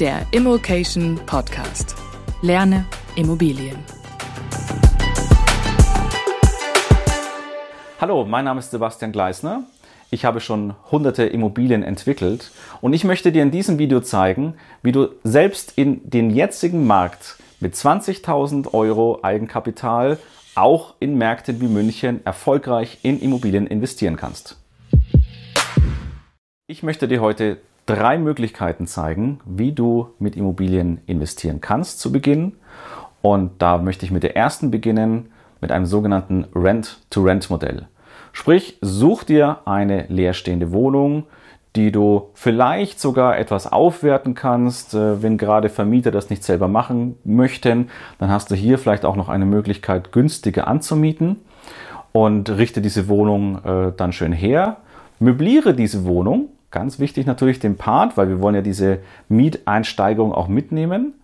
der Immokation Podcast. Lerne Immobilien. Hallo, mein Name ist Sebastian Gleisner. Ich habe schon hunderte Immobilien entwickelt und ich möchte dir in diesem Video zeigen, wie du selbst in den jetzigen Markt mit 20.000 Euro Eigenkapital auch in Märkten wie München erfolgreich in Immobilien investieren kannst. Ich möchte dir heute drei Möglichkeiten zeigen, wie du mit Immobilien investieren kannst zu Beginn. Und da möchte ich mit der ersten beginnen, mit einem sogenannten Rent-to-Rent-Modell. Sprich, such dir eine leerstehende Wohnung, die du vielleicht sogar etwas aufwerten kannst, äh, wenn gerade Vermieter das nicht selber machen möchten. Dann hast du hier vielleicht auch noch eine Möglichkeit, günstiger anzumieten und richte diese Wohnung äh, dann schön her. Möbliere diese Wohnung, ganz wichtig natürlich den Part, weil wir wollen ja diese Mieteinsteigerung auch mitnehmen.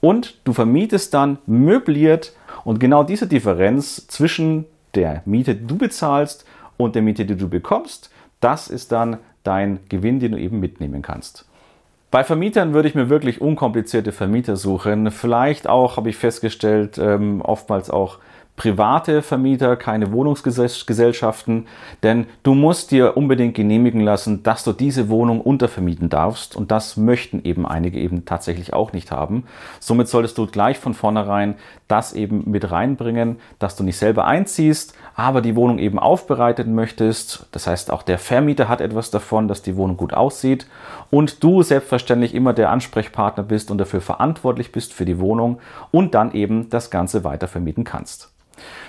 Und du vermietest dann möbliert und genau diese Differenz zwischen der Miete, die du bezahlst und der Miete, die du bekommst, das ist dann dein Gewinn, den du eben mitnehmen kannst. Bei Vermietern würde ich mir wirklich unkomplizierte Vermieter suchen. Vielleicht auch, habe ich festgestellt, ähm, oftmals auch private Vermieter, keine Wohnungsgesellschaften, denn du musst dir unbedingt genehmigen lassen, dass du diese Wohnung untervermieten darfst und das möchten eben einige eben tatsächlich auch nicht haben. Somit solltest du gleich von vornherein das eben mit reinbringen, dass du nicht selber einziehst, aber die Wohnung eben aufbereiten möchtest. Das heißt, auch der Vermieter hat etwas davon, dass die Wohnung gut aussieht und du selbstverständlich immer der Ansprechpartner bist und dafür verantwortlich bist für die Wohnung und dann eben das Ganze weiter vermieten kannst.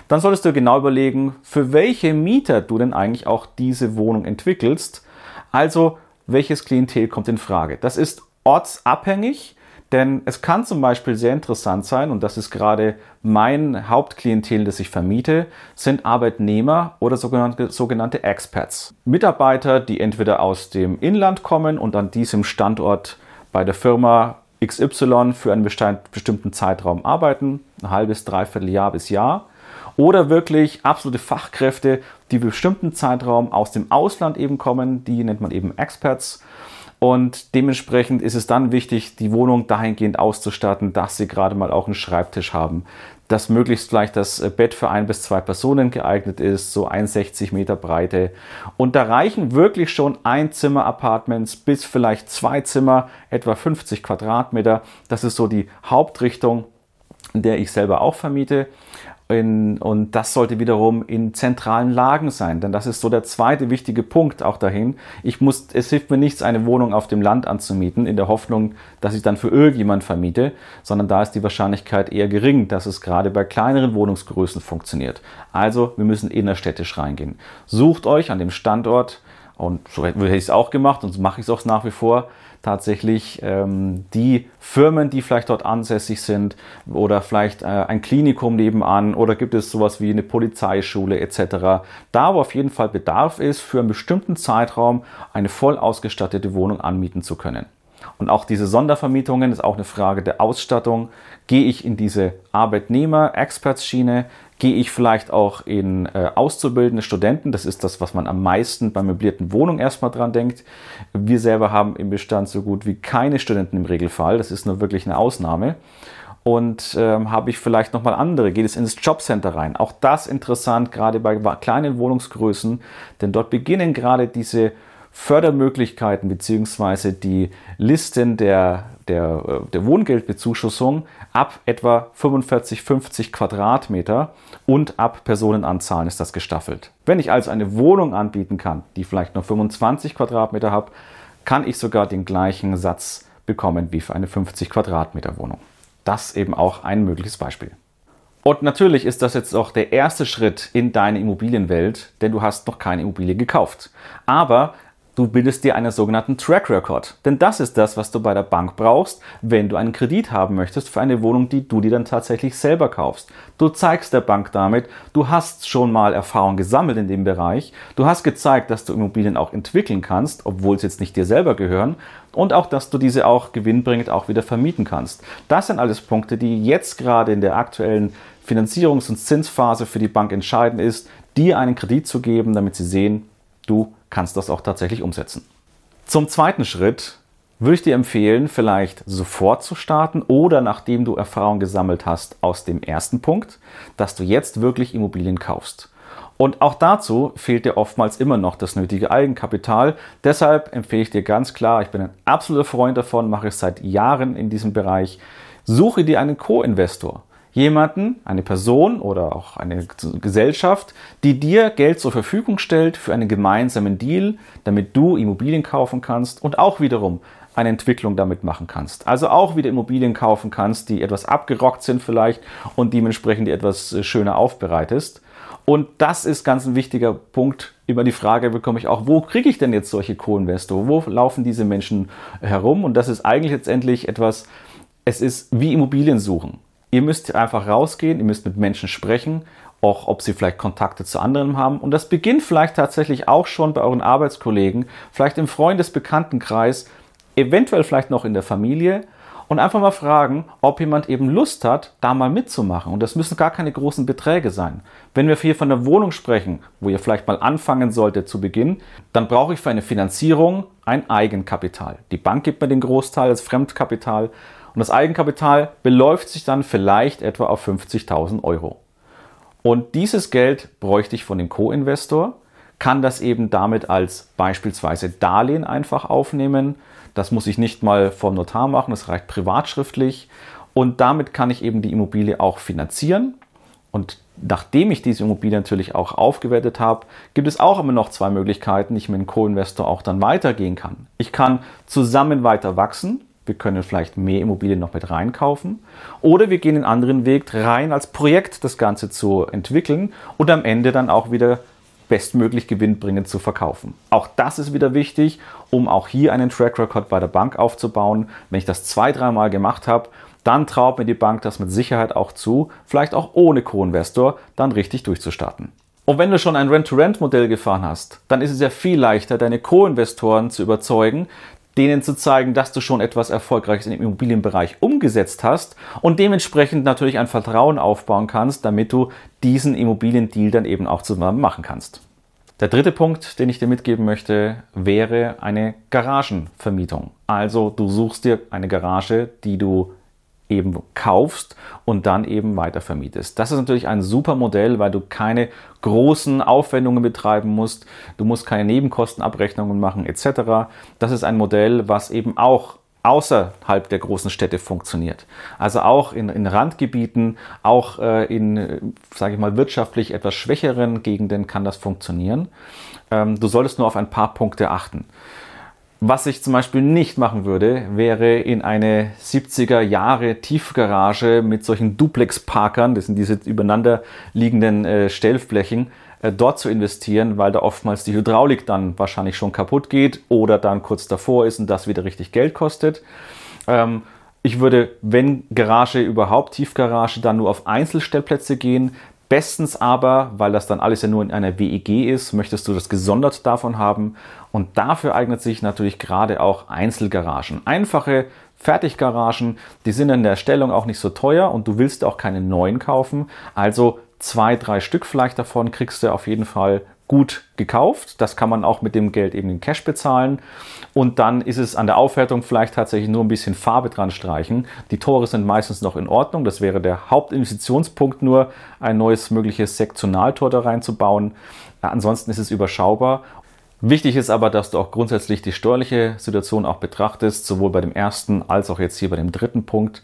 Dann solltest du genau überlegen, für welche Mieter du denn eigentlich auch diese Wohnung entwickelst. Also, welches Klientel kommt in Frage? Das ist ortsabhängig, denn es kann zum Beispiel sehr interessant sein, und das ist gerade mein Hauptklientel, das ich vermiete, sind Arbeitnehmer oder sogenannte, sogenannte Expats. Mitarbeiter, die entweder aus dem Inland kommen und an diesem Standort bei der Firma XY für einen bestimmten Zeitraum arbeiten, ein halbes, dreiviertel Jahr bis Jahr oder wirklich absolute Fachkräfte, die für bestimmten Zeitraum aus dem Ausland eben kommen, die nennt man eben Experts. Und dementsprechend ist es dann wichtig, die Wohnung dahingehend auszustatten, dass sie gerade mal auch einen Schreibtisch haben, dass möglichst vielleicht das Bett für ein bis zwei Personen geeignet ist, so 1,60 Meter Breite. Und da reichen wirklich schon Einzimmer-Apartments bis vielleicht zwei Zimmer, etwa 50 Quadratmeter. Das ist so die Hauptrichtung, in der ich selber auch vermiete. In, und das sollte wiederum in zentralen Lagen sein, denn das ist so der zweite wichtige Punkt auch dahin. Ich muss, es hilft mir nichts, eine Wohnung auf dem Land anzumieten, in der Hoffnung, dass ich dann für irgendjemand vermiete, sondern da ist die Wahrscheinlichkeit eher gering, dass es gerade bei kleineren Wohnungsgrößen funktioniert. Also, wir müssen innerstädtisch reingehen. Sucht euch an dem Standort, und so hätte ich es auch gemacht und so mache ich es auch nach wie vor, tatsächlich ähm, die Firmen, die vielleicht dort ansässig sind oder vielleicht äh, ein Klinikum nebenan oder gibt es sowas wie eine Polizeischule etc. Da, wo auf jeden Fall Bedarf ist, für einen bestimmten Zeitraum eine voll ausgestattete Wohnung anmieten zu können. Und auch diese Sondervermietungen ist auch eine Frage der Ausstattung. Gehe ich in diese Arbeitnehmer-Experts-Schiene? Gehe ich vielleicht auch in äh, auszubildende Studenten? Das ist das, was man am meisten bei möblierten Wohnungen erstmal dran denkt. Wir selber haben im Bestand so gut wie keine Studenten im Regelfall. Das ist nur wirklich eine Ausnahme. Und ähm, habe ich vielleicht nochmal andere? Geht es ins Jobcenter rein? Auch das interessant, gerade bei kleinen Wohnungsgrößen, denn dort beginnen gerade diese Fördermöglichkeiten beziehungsweise die Listen der, der, äh, der Wohngeldbezuschussung ab etwa 45, 50 Quadratmeter und ab Personenanzahlen ist das gestaffelt. Wenn ich also eine Wohnung anbieten kann, die vielleicht nur 25 Quadratmeter hat, kann ich sogar den gleichen Satz bekommen wie für eine 50 Quadratmeter Wohnung. Das eben auch ein mögliches Beispiel. Und natürlich ist das jetzt auch der erste Schritt in deine Immobilienwelt, denn du hast noch keine Immobilie gekauft. Aber Du bildest dir einen sogenannten Track Record. Denn das ist das, was du bei der Bank brauchst, wenn du einen Kredit haben möchtest für eine Wohnung, die du dir dann tatsächlich selber kaufst. Du zeigst der Bank damit, du hast schon mal Erfahrung gesammelt in dem Bereich. Du hast gezeigt, dass du Immobilien auch entwickeln kannst, obwohl sie jetzt nicht dir selber gehören. Und auch, dass du diese auch gewinnbringend auch wieder vermieten kannst. Das sind alles Punkte, die jetzt gerade in der aktuellen Finanzierungs- und Zinsphase für die Bank entscheidend ist, dir einen Kredit zu geben, damit sie sehen, du kannst das auch tatsächlich umsetzen. Zum zweiten Schritt, würde ich dir empfehlen, vielleicht sofort zu starten oder nachdem du Erfahrung gesammelt hast aus dem ersten Punkt, dass du jetzt wirklich Immobilien kaufst. Und auch dazu fehlt dir oftmals immer noch das nötige Eigenkapital. Deshalb empfehle ich dir ganz klar, ich bin ein absoluter Freund davon, mache es seit Jahren in diesem Bereich, suche dir einen Co-Investor jemanden, eine Person oder auch eine Gesellschaft, die dir Geld zur Verfügung stellt für einen gemeinsamen Deal, damit du Immobilien kaufen kannst und auch wiederum eine Entwicklung damit machen kannst. Also auch wieder Immobilien kaufen kannst, die etwas abgerockt sind vielleicht und dementsprechend etwas äh, schöner aufbereitest. Und das ist ganz ein wichtiger Punkt. Über die Frage bekomme ich auch, wo kriege ich denn jetzt solche Co-Investor? Wo laufen diese Menschen herum? Und das ist eigentlich letztendlich etwas, es ist wie Immobilien suchen. Ihr müsst einfach rausgehen, ihr müsst mit Menschen sprechen, auch ob sie vielleicht Kontakte zu anderen haben. Und das beginnt vielleicht tatsächlich auch schon bei euren Arbeitskollegen, vielleicht im Freundesbekanntenkreis, eventuell vielleicht noch in der Familie und einfach mal fragen, ob jemand eben Lust hat, da mal mitzumachen. Und das müssen gar keine großen Beträge sein. Wenn wir hier von der Wohnung sprechen, wo ihr vielleicht mal anfangen solltet zu Beginn, dann brauche ich für eine Finanzierung ein Eigenkapital. Die Bank gibt mir den Großteil als Fremdkapital und das Eigenkapital beläuft sich dann vielleicht etwa auf 50.000 Euro. Und dieses Geld bräuchte ich von dem Co-Investor, kann das eben damit als beispielsweise Darlehen einfach aufnehmen das muss ich nicht mal vom Notar machen, das reicht privatschriftlich. Und damit kann ich eben die Immobilie auch finanzieren. Und nachdem ich diese Immobilie natürlich auch aufgewertet habe, gibt es auch immer noch zwei Möglichkeiten, ich mit dem Co-Investor auch dann weitergehen kann. Ich kann zusammen weiter wachsen. Wir können vielleicht mehr Immobilien noch mit reinkaufen. Oder wir gehen einen anderen Weg rein als Projekt das Ganze zu entwickeln und am Ende dann auch wieder bestmöglich gewinnbringend zu verkaufen. Auch das ist wieder wichtig, um auch hier einen Track Record bei der Bank aufzubauen. Wenn ich das zwei, dreimal gemacht habe, dann traut mir die Bank das mit Sicherheit auch zu, vielleicht auch ohne Co-Investor dann richtig durchzustarten. Und wenn du schon ein Rent-to-Rent-Modell gefahren hast, dann ist es ja viel leichter, deine Co-Investoren zu überzeugen, denen zu zeigen, dass du schon etwas Erfolgreiches im Immobilienbereich umgesetzt hast und dementsprechend natürlich ein Vertrauen aufbauen kannst, damit du diesen Immobiliendeal dann eben auch zusammen machen kannst. Der dritte Punkt, den ich dir mitgeben möchte, wäre eine Garagenvermietung. Also du suchst dir eine Garage, die du eben kaufst und dann eben weiter vermietest. Das ist natürlich ein super Modell, weil du keine großen Aufwendungen betreiben musst, du musst keine Nebenkostenabrechnungen machen etc. Das ist ein Modell, was eben auch außerhalb der großen Städte funktioniert. Also auch in, in Randgebieten, auch äh, in, sage ich mal, wirtschaftlich etwas schwächeren Gegenden kann das funktionieren. Ähm, du solltest nur auf ein paar Punkte achten. Was ich zum Beispiel nicht machen würde, wäre in eine 70er Jahre Tiefgarage mit solchen Duplex-Parkern, das sind diese übereinander liegenden äh, Stellflächen, äh, dort zu investieren, weil da oftmals die Hydraulik dann wahrscheinlich schon kaputt geht oder dann kurz davor ist und das wieder richtig Geld kostet. Ähm, ich würde, wenn Garage überhaupt Tiefgarage, dann nur auf Einzelstellplätze gehen. Bestens aber, weil das dann alles ja nur in einer WEG ist, möchtest du das gesondert davon haben. Und dafür eignet sich natürlich gerade auch Einzelgaragen. Einfache Fertiggaragen, die sind in der Stellung auch nicht so teuer und du willst auch keine neuen kaufen. Also zwei, drei Stück vielleicht davon kriegst du auf jeden Fall gut gekauft. Das kann man auch mit dem Geld eben in Cash bezahlen. Und dann ist es an der Aufwertung vielleicht tatsächlich nur ein bisschen Farbe dran streichen. Die Tore sind meistens noch in Ordnung. Das wäre der Hauptinvestitionspunkt nur, ein neues mögliches Sektionaltor da reinzubauen. Ansonsten ist es überschaubar Wichtig ist aber, dass du auch grundsätzlich die steuerliche Situation auch betrachtest, sowohl bei dem ersten als auch jetzt hier bei dem dritten Punkt.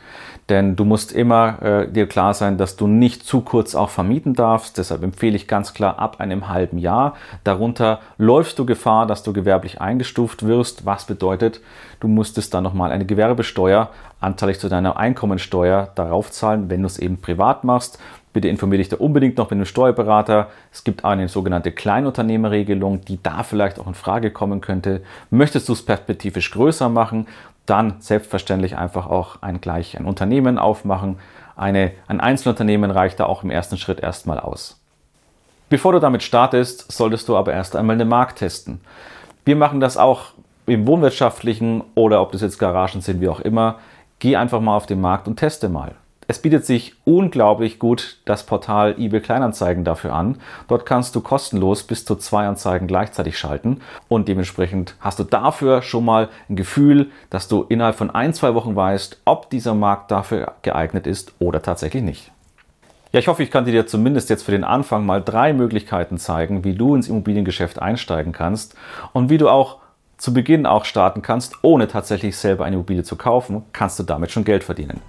Denn du musst immer äh, dir klar sein, dass du nicht zu kurz auch vermieten darfst. Deshalb empfehle ich ganz klar ab einem halben Jahr. Darunter läufst du Gefahr, dass du gewerblich eingestuft wirst. Was bedeutet, du musstest dann nochmal eine Gewerbesteuer anteilig zu deiner Einkommensteuer darauf zahlen, wenn du es eben privat machst. Bitte informiere dich da unbedingt noch mit einem Steuerberater. Es gibt eine sogenannte Kleinunternehmerregelung, die da vielleicht auch in Frage kommen könnte. Möchtest du es perspektivisch größer machen, dann selbstverständlich einfach auch ein gleich ein Unternehmen aufmachen. Eine, ein Einzelunternehmen reicht da auch im ersten Schritt erstmal aus. Bevor du damit startest, solltest du aber erst einmal den Markt testen. Wir machen das auch im wohnwirtschaftlichen oder ob das jetzt Garagen sind, wie auch immer. Geh einfach mal auf den Markt und teste mal es bietet sich unglaublich gut das Portal eBay Kleinanzeigen dafür an. Dort kannst du kostenlos bis zu zwei Anzeigen gleichzeitig schalten und dementsprechend hast du dafür schon mal ein Gefühl, dass du innerhalb von ein, zwei Wochen weißt, ob dieser Markt dafür geeignet ist oder tatsächlich nicht. Ja, ich hoffe, ich kann dir zumindest jetzt für den Anfang mal drei Möglichkeiten zeigen, wie du ins Immobiliengeschäft einsteigen kannst und wie du auch zu Beginn auch starten kannst, ohne tatsächlich selber eine Immobilie zu kaufen, kannst du damit schon Geld verdienen.